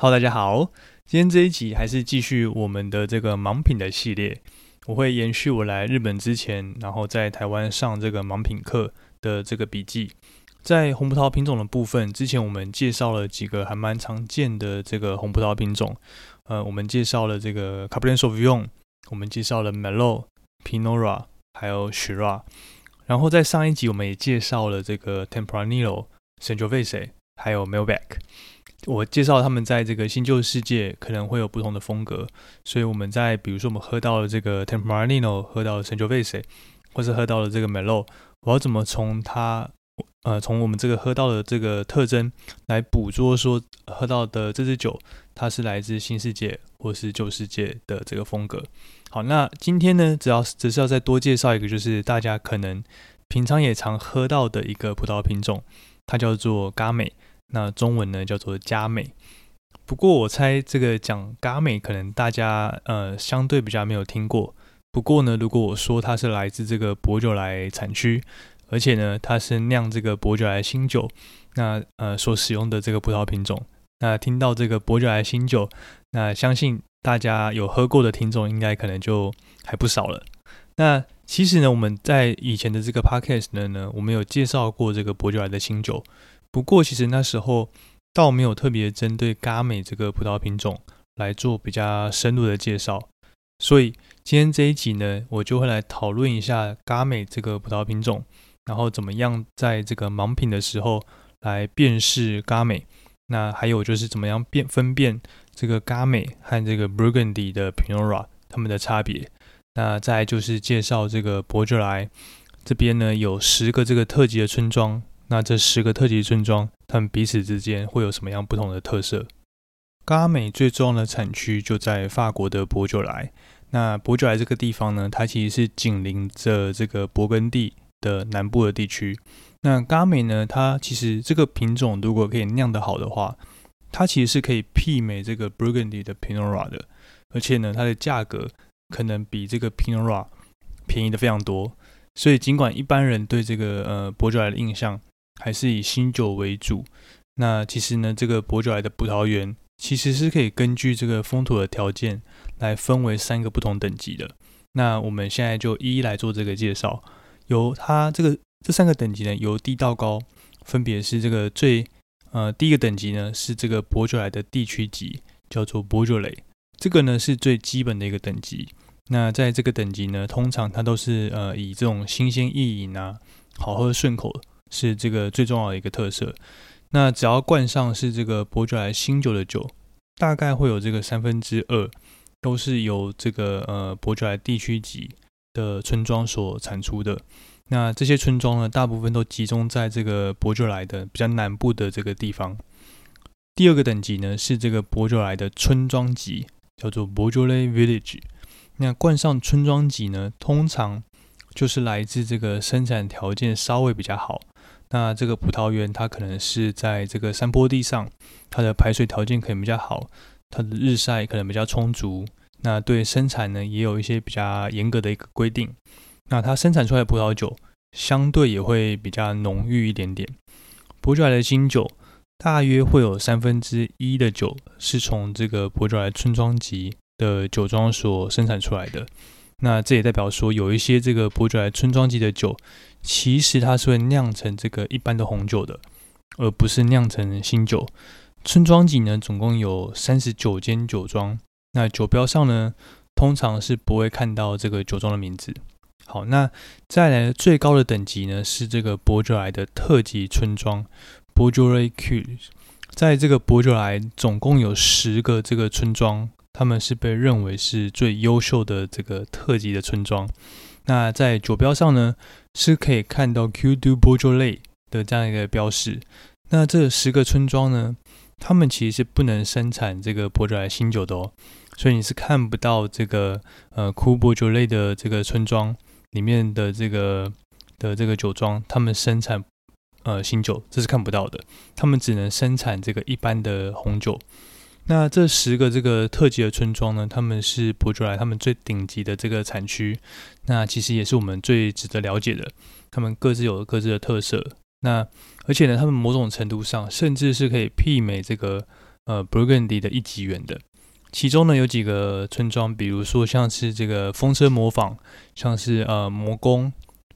Hello，大家好，今天这一集还是继续我们的这个盲品的系列，我会延续我来日本之前，然后在台湾上这个盲品课的这个笔记。在红葡萄品种的部分，之前我们介绍了几个还蛮常见的这个红葡萄品种，呃，我们介绍了这个 Cabernet Sauvignon，我们介绍了 Merlot、Pinot Noir，还有 s h i r a。然后在上一集我们也介绍了这个 Tempranillo、Sangiovese，还有 Malbec。我介绍他们在这个新旧世界可能会有不同的风格，所以我们在比如说我们喝到了这个 Tempranillo，喝到了 Sangiovese，或是喝到了这个 Merlot，我要怎么从它呃从我们这个喝到的这个特征来捕捉说喝到的这支酒它是来自新世界或是旧世界的这个风格。好，那今天呢，只要只是要再多介绍一个，就是大家可能平常也常喝到的一个葡萄品种，它叫做嘎美。那中文呢叫做佳美，不过我猜这个讲嘎美可能大家呃相对比较没有听过。不过呢，如果我说它是来自这个博酒来产区，而且呢它是酿这个博酒来新酒，那呃所使用的这个葡萄品种，那听到这个博酒来新酒，那相信大家有喝过的听众应该可能就还不少了。那其实呢，我们在以前的这个 podcast 呢，我们有介绍过这个博酒来的新酒。不过，其实那时候倒没有特别针对嘎美这个葡萄品种来做比较深入的介绍，所以今天这一集呢，我就会来讨论一下嘎美这个葡萄品种，然后怎么样在这个盲品的时候来辨识嘎美，那还有就是怎么样辨分辨这个嘎美和这个 Burgundy 的 Pinot Noir 它们的差别，那再就是介绍这个伯爵莱这边呢有十个这个特级的村庄。那这十个特级村庄，它们彼此之间会有什么样不同的特色？嘎美最重要的产区就在法国的博酒莱。那博酒莱这个地方呢，它其实是紧邻着这个勃艮第的南部的地区。那嘎美呢，它其实这个品种如果可以酿得好的话，它其实是可以媲美这个 Burgundy 的 Pinot Noir 的，而且呢，它的价格可能比这个 Pinot Noir 便宜的非常多。所以尽管一般人对这个呃博酒莱的印象，还是以新酒为主。那其实呢，这个博酒来的葡萄园其实是可以根据这个风土的条件来分为三个不同等级的。那我们现在就一一来做这个介绍。由它这个这三个等级呢，由低到高，分别是这个最呃第一个等级呢是这个博酒来的地区级，叫做博酒雷，这个呢是最基本的一个等级。那在这个等级呢，通常它都是呃以这种新鲜易饮啊，好喝顺口。是这个最重要的一个特色。那只要灌上是这个伯爵莱新酒的酒，大概会有这个三分之二都是由这个呃伯爵莱地区级的村庄所产出的。那这些村庄呢，大部分都集中在这个伯爵莱的比较南部的这个地方。第二个等级呢是这个伯爵莱的村庄级，叫做伯爵莱 Village。那冠上村庄级呢，通常就是来自这个生产条件稍微比较好。那这个葡萄园，它可能是在这个山坡地上，它的排水条件可能比较好，它的日晒可能比较充足。那对生产呢，也有一些比较严格的一个规定。那它生产出来的葡萄酒，相对也会比较浓郁一点点。伯爵莱的新酒，大约会有三分之一的酒是从这个伯爵莱村庄级的酒庄所生产出来的。那这也代表说，有一些这个伯爵莱村庄级的酒。其实它是会酿成这个一般的红酒的，而不是酿成新酒。村庄级呢，总共有三十九间酒庄。那酒标上呢，通常是不会看到这个酒庄的名字。好，那再来最高的等级呢，是这个伯爵莱的特级村庄 （Beaujolais Cru）。在这个伯爵莱，总共有十个这个村庄，他们是被认为是最优秀的这个特级的村庄。那在酒标上呢，是可以看到 Q do Beaujolais 的这样一个标识。那这十个村庄呢，他们其实是不能生产这个伯爵莱新酒的哦，所以你是看不到这个呃 Q Beaujolais 的这个村庄里面的这个的这个酒庄，他们生产呃新酒，这是看不到的。他们只能生产这个一般的红酒。那这十个这个特级的村庄呢，他们是博爵莱他们最顶级的这个产区，那其实也是我们最值得了解的。他们各自有各自的特色，那而且呢，他们某种程度上甚至是可以媲美这个呃 Burgundy 的一级园的。其中呢有几个村庄，比如说像是这个风车模仿，像是呃魔宫、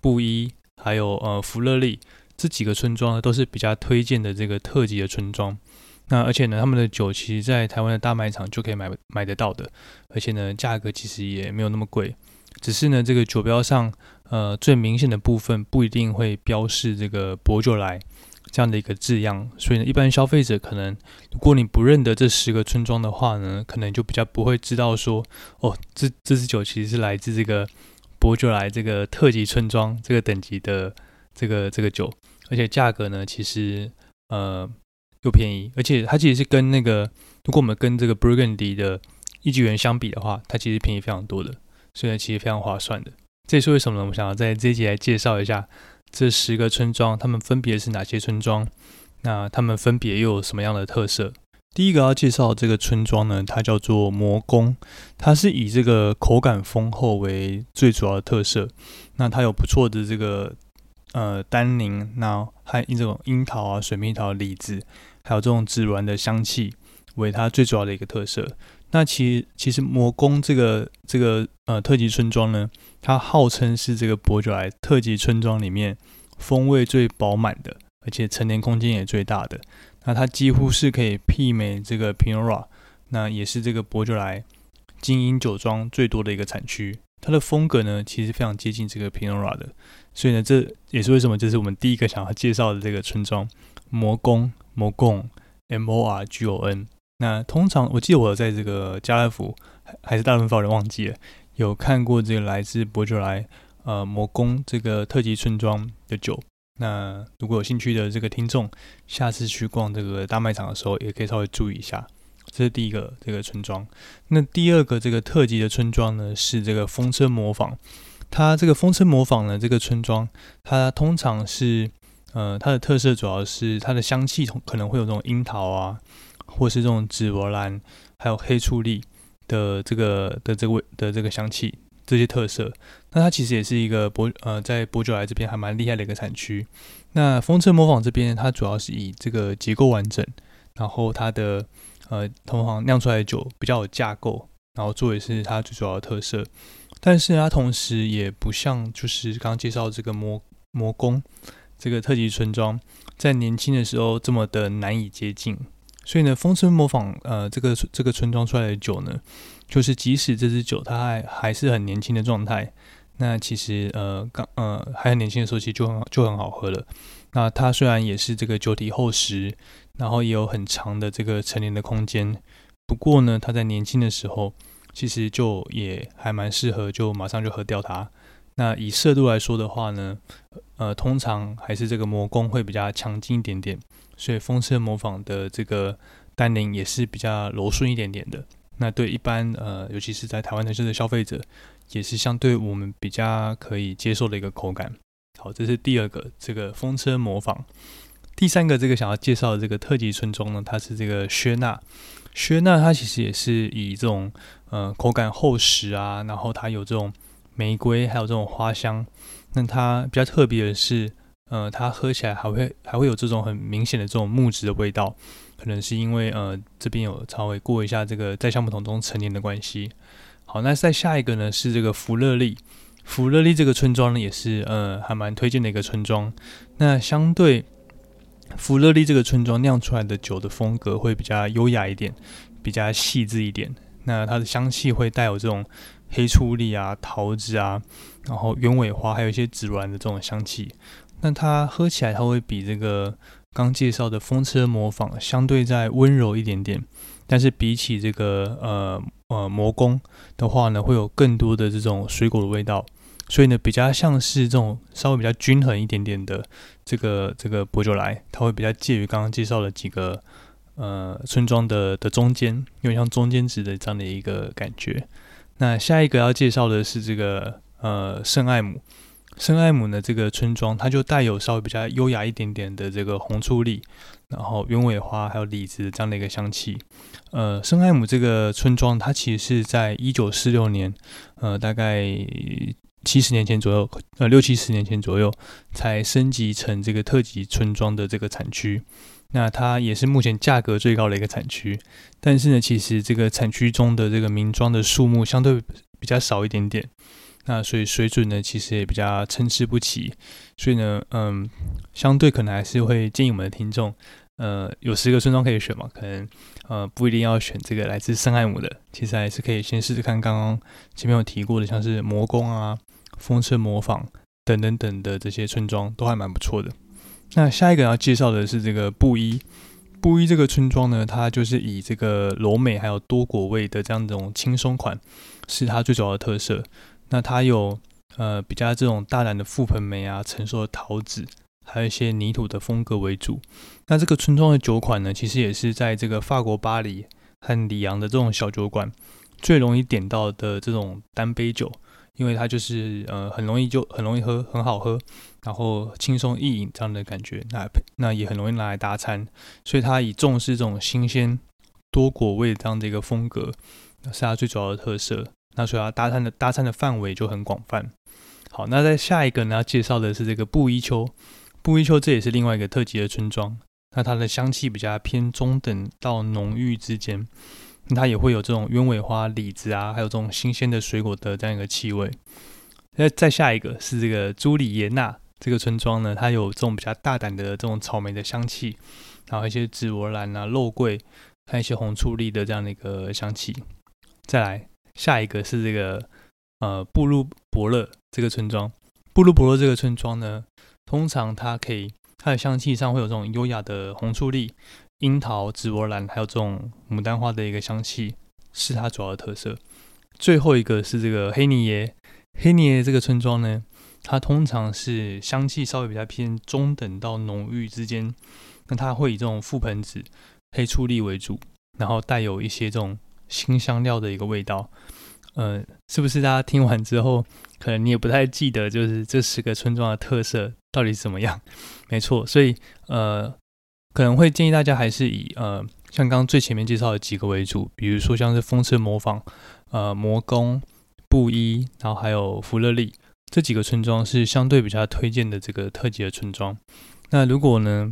布衣，还有呃福乐利这几个村庄呢，都是比较推荐的这个特级的村庄。那而且呢，他们的酒其实，在台湾的大卖场就可以买买得到的，而且呢，价格其实也没有那么贵。只是呢，这个酒标上，呃，最明显的部分不一定会标示这个博酒来这样的一个字样，所以呢，一般消费者可能，如果你不认得这十个村庄的话呢，可能就比较不会知道说，哦，这这支酒其实是来自这个博酒来这个特级村庄这个等级的这个这个酒，而且价格呢，其实呃。又便宜，而且它其实是跟那个，如果我们跟这个 Burgundy 的一级园相比的话，它其实便宜非常多的，所以其实非常划算的。这也是为什么呢？我想要在这一集来介绍一下这十个村庄，它们分别是哪些村庄，那它们分别又有什么样的特色？第一个要介绍这个村庄呢，它叫做魔宫，它是以这个口感丰厚为最主要的特色，那它有不错的这个。呃，单宁，那还以这种樱桃啊、水蜜桃、李子，还有这种紫鸾的香气为它最主要的一个特色。那其实，其实魔宫这个这个呃特级村庄呢，它号称是这个伯爵来特级村庄里面风味最饱满的，而且陈年空间也最大的。那它几乎是可以媲美这个 Pinot Noir，那也是这个伯爵来精英酒庄最多的一个产区。它的风格呢，其实非常接近这个 Pinot Noir 的。所以呢，这也是为什么这是我们第一个想要介绍的这个村庄——魔宫。魔宫 M O R G O N。那通常我记得我在这个家乐福还是大润发，人忘记了有看过这个来自伯爵来呃魔宫这个特级村庄的酒。那如果有兴趣的这个听众，下次去逛这个大卖场的时候，也可以稍微注意一下。这是第一个这个村庄。那第二个这个特级的村庄呢，是这个风车模仿。它这个风车模仿呢，这个村庄，它通常是，呃，它的特色主要是它的香气可能会有这种樱桃啊，或是这种紫罗兰，还有黑醋栗的这个的这个味的这个香气这些特色。那它其实也是一个博呃在博酒来这边还蛮厉害的一个产区。那风车模仿这边，它主要是以这个结构完整，然后它的呃同行酿出来的酒比较有架构，然后作为是它最主要的特色。但是它同时也不像，就是刚刚介绍这个魔魔宫这个特级村庄，在年轻的时候这么的难以接近。所以呢，风村模仿呃这个这个村庄出来的酒呢，就是即使这支酒它还还是很年轻的状态，那其实呃刚呃还很年轻的时候，其实就很就很好喝了。那它虽然也是这个酒体厚实，然后也有很长的这个陈年的空间，不过呢，它在年轻的时候。其实就也还蛮适合，就马上就喝掉它。那以色度来说的话呢，呃，通常还是这个魔宫会比较强劲一点点，所以风车模仿的这个单宁也是比较柔顺一点点的。那对一般呃，尤其是在台湾的这个消费者，也是相对我们比较可以接受的一个口感。好，这是第二个这个风车模仿。第三个这个想要介绍的这个特级村庄呢，它是这个薛纳。薛纳它其实也是以这种呃口感厚实啊，然后它有这种玫瑰，还有这种花香。那它比较特别的是，呃，它喝起来还会还会有这种很明显的这种木质的味道，可能是因为呃这边有稍微过一下这个在橡木桶中陈年的关系。好，那再下一个呢是这个福乐利，福乐利这个村庄呢也是呃还蛮推荐的一个村庄。那相对。福乐利这个村庄酿出来的酒的风格会比较优雅一点，比较细致一点。那它的香气会带有这种黑醋栗啊、桃子啊，然后鸢尾花，还有一些紫鸾的这种香气。那它喝起来，它会比这个刚介绍的风车模仿相对再温柔一点点。但是比起这个呃呃魔宫的话呢，会有更多的这种水果的味道。所以呢，比较像是这种稍微比较均衡一点点的这个这个博酒来，它会比较介于刚刚介绍的几个呃村庄的的中间，有点像中间值的这样的一个感觉。那下一个要介绍的是这个呃圣艾姆，圣艾姆呢这个村庄，它就带有稍微比较优雅一点点的这个红醋栗，然后鸢尾花还有李子这样的一个香气。呃，圣艾姆这个村庄，它其实是在一九四六年，呃，大概。七十年前左右，呃，六七十年前左右才升级成这个特级村庄的这个产区。那它也是目前价格最高的一个产区。但是呢，其实这个产区中的这个名庄的数目相对比较少一点点。那所以水准呢，其实也比较参差不齐。所以呢，嗯，相对可能还是会建议我们的听众，呃，有十个村庄可以选嘛，可能呃不一定要选这个来自圣爱姆的，其实还是可以先试试看刚刚前面有提过的，像是魔宫啊、风车模仿等等等的这些村庄都还蛮不错的。那下一个要介绍的是这个布衣，布衣这个村庄呢，它就是以这个柔美还有多果味的这样一种轻松款是它最主要的特色。那它有呃比较这种大胆的覆盆梅啊，成熟的桃子，还有一些泥土的风格为主。那这个村庄的酒款呢，其实也是在这个法国巴黎和里昂的这种小酒馆最容易点到的这种单杯酒，因为它就是呃很容易就很容易喝，很好喝，然后轻松易饮这样的感觉。那那也很容易拿来搭餐，所以它以重视这种新鲜多果味这样的一个风格，是它最主要的特色。那所以它搭餐的搭餐的范围就很广泛。好，那在下一个呢，要介绍的是这个布依丘。布依丘这也是另外一个特级的村庄。那它的香气比较偏中等到浓郁之间，它也会有这种鸢尾花、李子啊，还有这种新鲜的水果的这样一个气味。那再下一个是这个朱里耶纳这个村庄呢，它有这种比较大胆的这种草莓的香气，然后一些紫罗兰啊、肉桂，还有一些红醋栗的这样的一个香气。再来。下一个是这个呃布鲁伯勒这个村庄，布鲁伯勒这个村庄呢，通常它可以它的香气上会有这种优雅的红醋栗、樱桃、紫罗兰，还有这种牡丹花的一个香气，是它主要的特色。最后一个是这个黑尼耶，黑尼耶这个村庄呢，它通常是香气稍微比较偏中等到浓郁之间，那它会以这种覆盆子、黑醋栗为主，然后带有一些这种。新香料的一个味道，呃，是不是大家听完之后，可能你也不太记得，就是这十个村庄的特色到底怎么样？没错，所以呃，可能会建议大家还是以呃，像刚最前面介绍的几个为主，比如说像是风车模仿、呃，魔宫、布衣，然后还有福乐利这几个村庄是相对比较推荐的这个特级的村庄。那如果呢，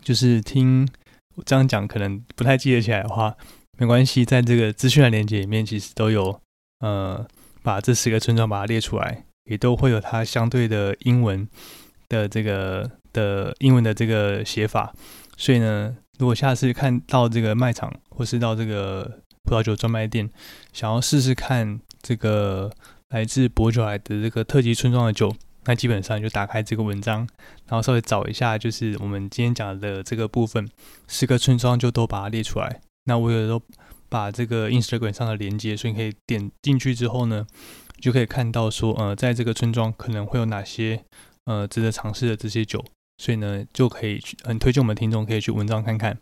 就是听我这样讲，可能不太记得起来的话。没关系，在这个资讯的连接里面，其实都有呃把这十个村庄把它列出来，也都会有它相对的英文的这个的英文的这个写法。所以呢，如果下次看到这个卖场或是到这个葡萄酒专卖店，想要试试看这个来自博酒来的这个特级村庄的酒，那基本上就打开这个文章，然后稍微找一下，就是我们今天讲的这个部分，十个村庄就都把它列出来。那我有时候把这个 Instagram 上的连接，所以可以点进去之后呢，就可以看到说，呃，在这个村庄可能会有哪些呃值得尝试的这些酒，所以呢，就可以去很推荐我们听众可以去文章看看。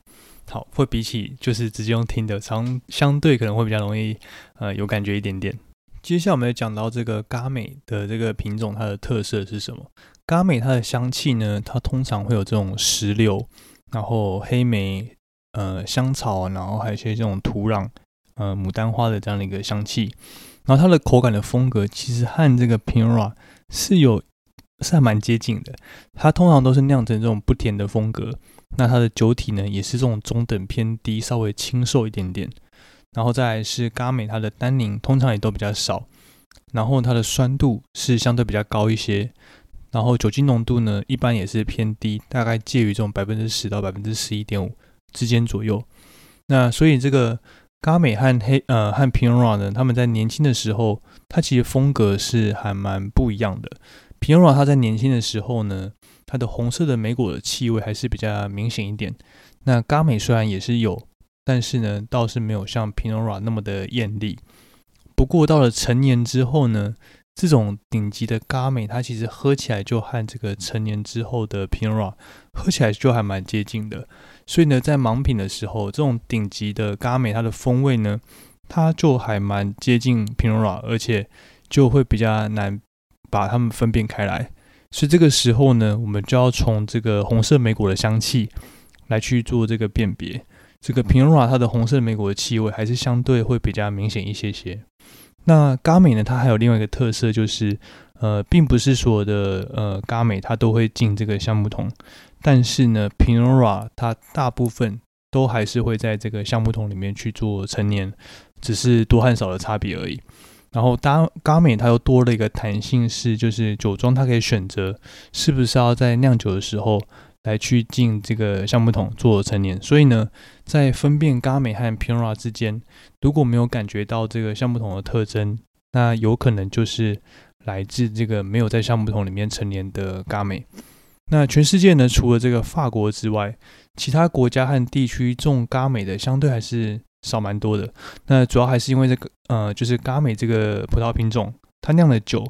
好，会比起就是直接用听的，相相对可能会比较容易呃有感觉一点点。接下来我们要讲到这个嘎美的这个品种，它的特色是什么？嘎美它的香气呢，它通常会有这种石榴，然后黑莓。呃，香草，然后还有一些这种土壤，呃，牡丹花的这样的一个香气，然后它的口感的风格其实和这个 Pinot 是有是还蛮接近的。它通常都是酿成这种不甜的风格，那它的酒体呢也是这种中等偏低，稍微清瘦一点点。然后再是嘎美，它的单宁通常也都比较少，然后它的酸度是相对比较高一些，然后酒精浓度呢一般也是偏低，大概介于这种百分之十到百分之十一点五。之间左右，那所以这个嘎美和黑呃和 Pinot 呢，他们在年轻的时候，它其实风格是还蛮不一样的。Pinot 它在年轻的时候呢，它的红色的莓果的气味还是比较明显一点。那嘎美虽然也是有，但是呢，倒是没有像 Pinot 那么的艳丽。不过到了成年之后呢，这种顶级的嘎美，它其实喝起来就和这个成年之后的 Pinot 喝起来就还蛮接近的。所以呢，在盲品的时候，这种顶级的嘎美，它的风味呢，它就还蛮接近 Pinot，而且就会比较难把它们分辨开来。所以这个时候呢，我们就要从这个红色莓果的香气来去做这个辨别。这个 Pinot 它的红色莓果的气味还是相对会比较明显一些些。那嘎美呢，它还有另外一个特色，就是呃，并不是所有的呃咖美它都会进这个橡木桶，但是呢，Pinora 它大部分都还是会在这个橡木桶里面去做陈年，只是多和少的差别而已。然后，咖咖美它又多了一个弹性，是就是酒庄它可以选择是不是要在酿酒的时候来去进这个橡木桶做陈年。所以呢，在分辨咖美和 Pinot 之间，如果没有感觉到这个橡木桶的特征，那有可能就是来自这个没有在橡木桶里面陈年的咖美。那全世界呢，除了这个法国之外，其他国家和地区种咖美的相对还是。少蛮多的，那主要还是因为这个，呃，就是嘎美这个葡萄品种，它酿的酒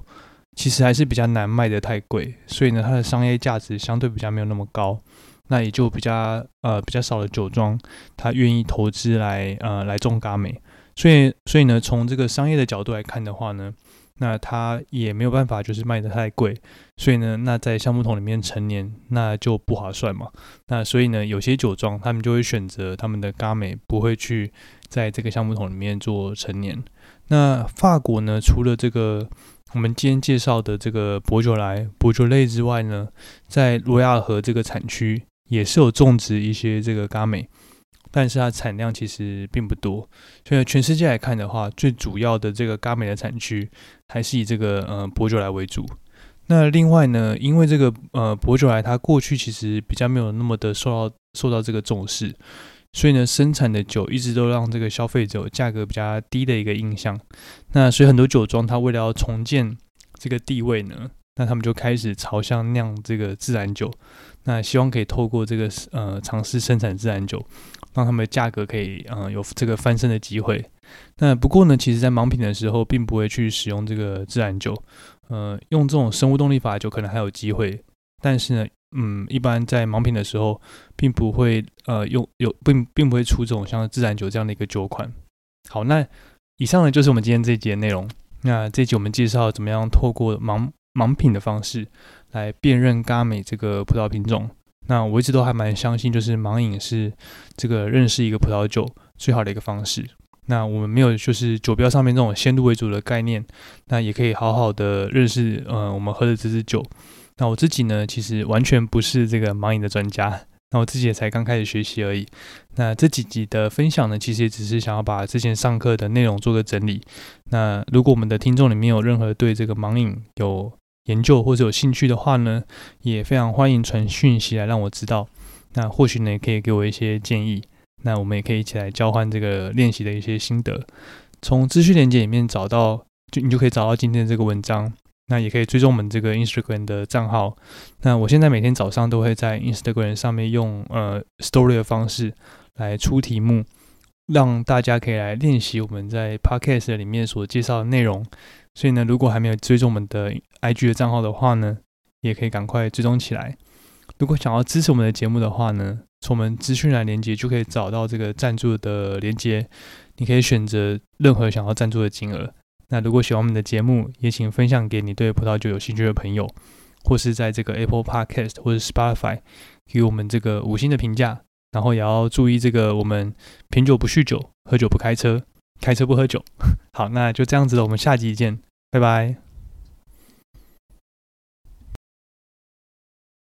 其实还是比较难卖的太贵，所以呢，它的商业价值相对比较没有那么高，那也就比较呃比较少的酒庄，它愿意投资来呃来种嘎美，所以所以呢，从这个商业的角度来看的话呢。那它也没有办法，就是卖的太贵，所以呢，那在橡木桶里面陈年，那就不划算嘛。那所以呢，有些酒庄他们就会选择他们的咖美不会去在这个橡木桶里面做陈年。那法国呢，除了这个我们今天介绍的这个博酒来、博酒类之外呢，在罗亚河这个产区也是有种植一些这个咖美。但是它产量其实并不多，所以全世界来看的话，最主要的这个咖美的产区还是以这个呃博酒来为主。那另外呢，因为这个呃博酒来它过去其实比较没有那么的受到受到这个重视，所以呢生产的酒一直都让这个消费者价格比较低的一个印象。那所以很多酒庄它为了要重建这个地位呢，那他们就开始朝向酿这个自然酒，那希望可以透过这个呃尝试生产自然酒。让他们的价格可以，嗯，有这个翻身的机会。那不过呢，其实在盲品的时候，并不会去使用这个自然酒，呃，用这种生物动力法酒可能还有机会。但是呢，嗯，一般在盲品的时候，并不会，呃，用有并并不会出这种像自然酒这样的一个酒款。好，那以上呢就是我们今天这一集的内容。那这一集我们介绍怎么样透过盲盲品的方式来辨认嘎美这个葡萄品种。那我一直都还蛮相信，就是盲饮是这个认识一个葡萄酒最好的一个方式。那我们没有就是酒标上面这种先入为主的概念，那也可以好好的认识，呃，我们喝的这支酒。那我自己呢，其实完全不是这个盲饮的专家，那我自己也才刚开始学习而已。那这几集的分享呢，其实也只是想要把之前上课的内容做个整理。那如果我们的听众里面有任何对这个盲饮有研究或者有兴趣的话呢，也非常欢迎传讯息来让我知道。那或许呢，也可以给我一些建议。那我们也可以一起来交换这个练习的一些心得。从资讯链接里面找到，就你就可以找到今天这个文章。那也可以追踪我们这个 Instagram 的账号。那我现在每天早上都会在 Instagram 上面用呃 Story 的方式来出题目，让大家可以来练习我们在 Podcast 里面所介绍的内容。所以呢，如果还没有追踪我们的 IG 的账号的话呢，也可以赶快追踪起来。如果想要支持我们的节目的话呢，从我们资讯栏连接就可以找到这个赞助的连接，你可以选择任何想要赞助的金额。那如果喜欢我们的节目，也请分享给你对葡萄酒有兴趣的朋友，或是在这个 Apple Podcast 或者 Spotify 给我们这个五星的评价。然后也要注意这个，我们品酒不酗酒，喝酒不开车。开车不喝酒，好，那就这样子了，我们下集见，拜拜。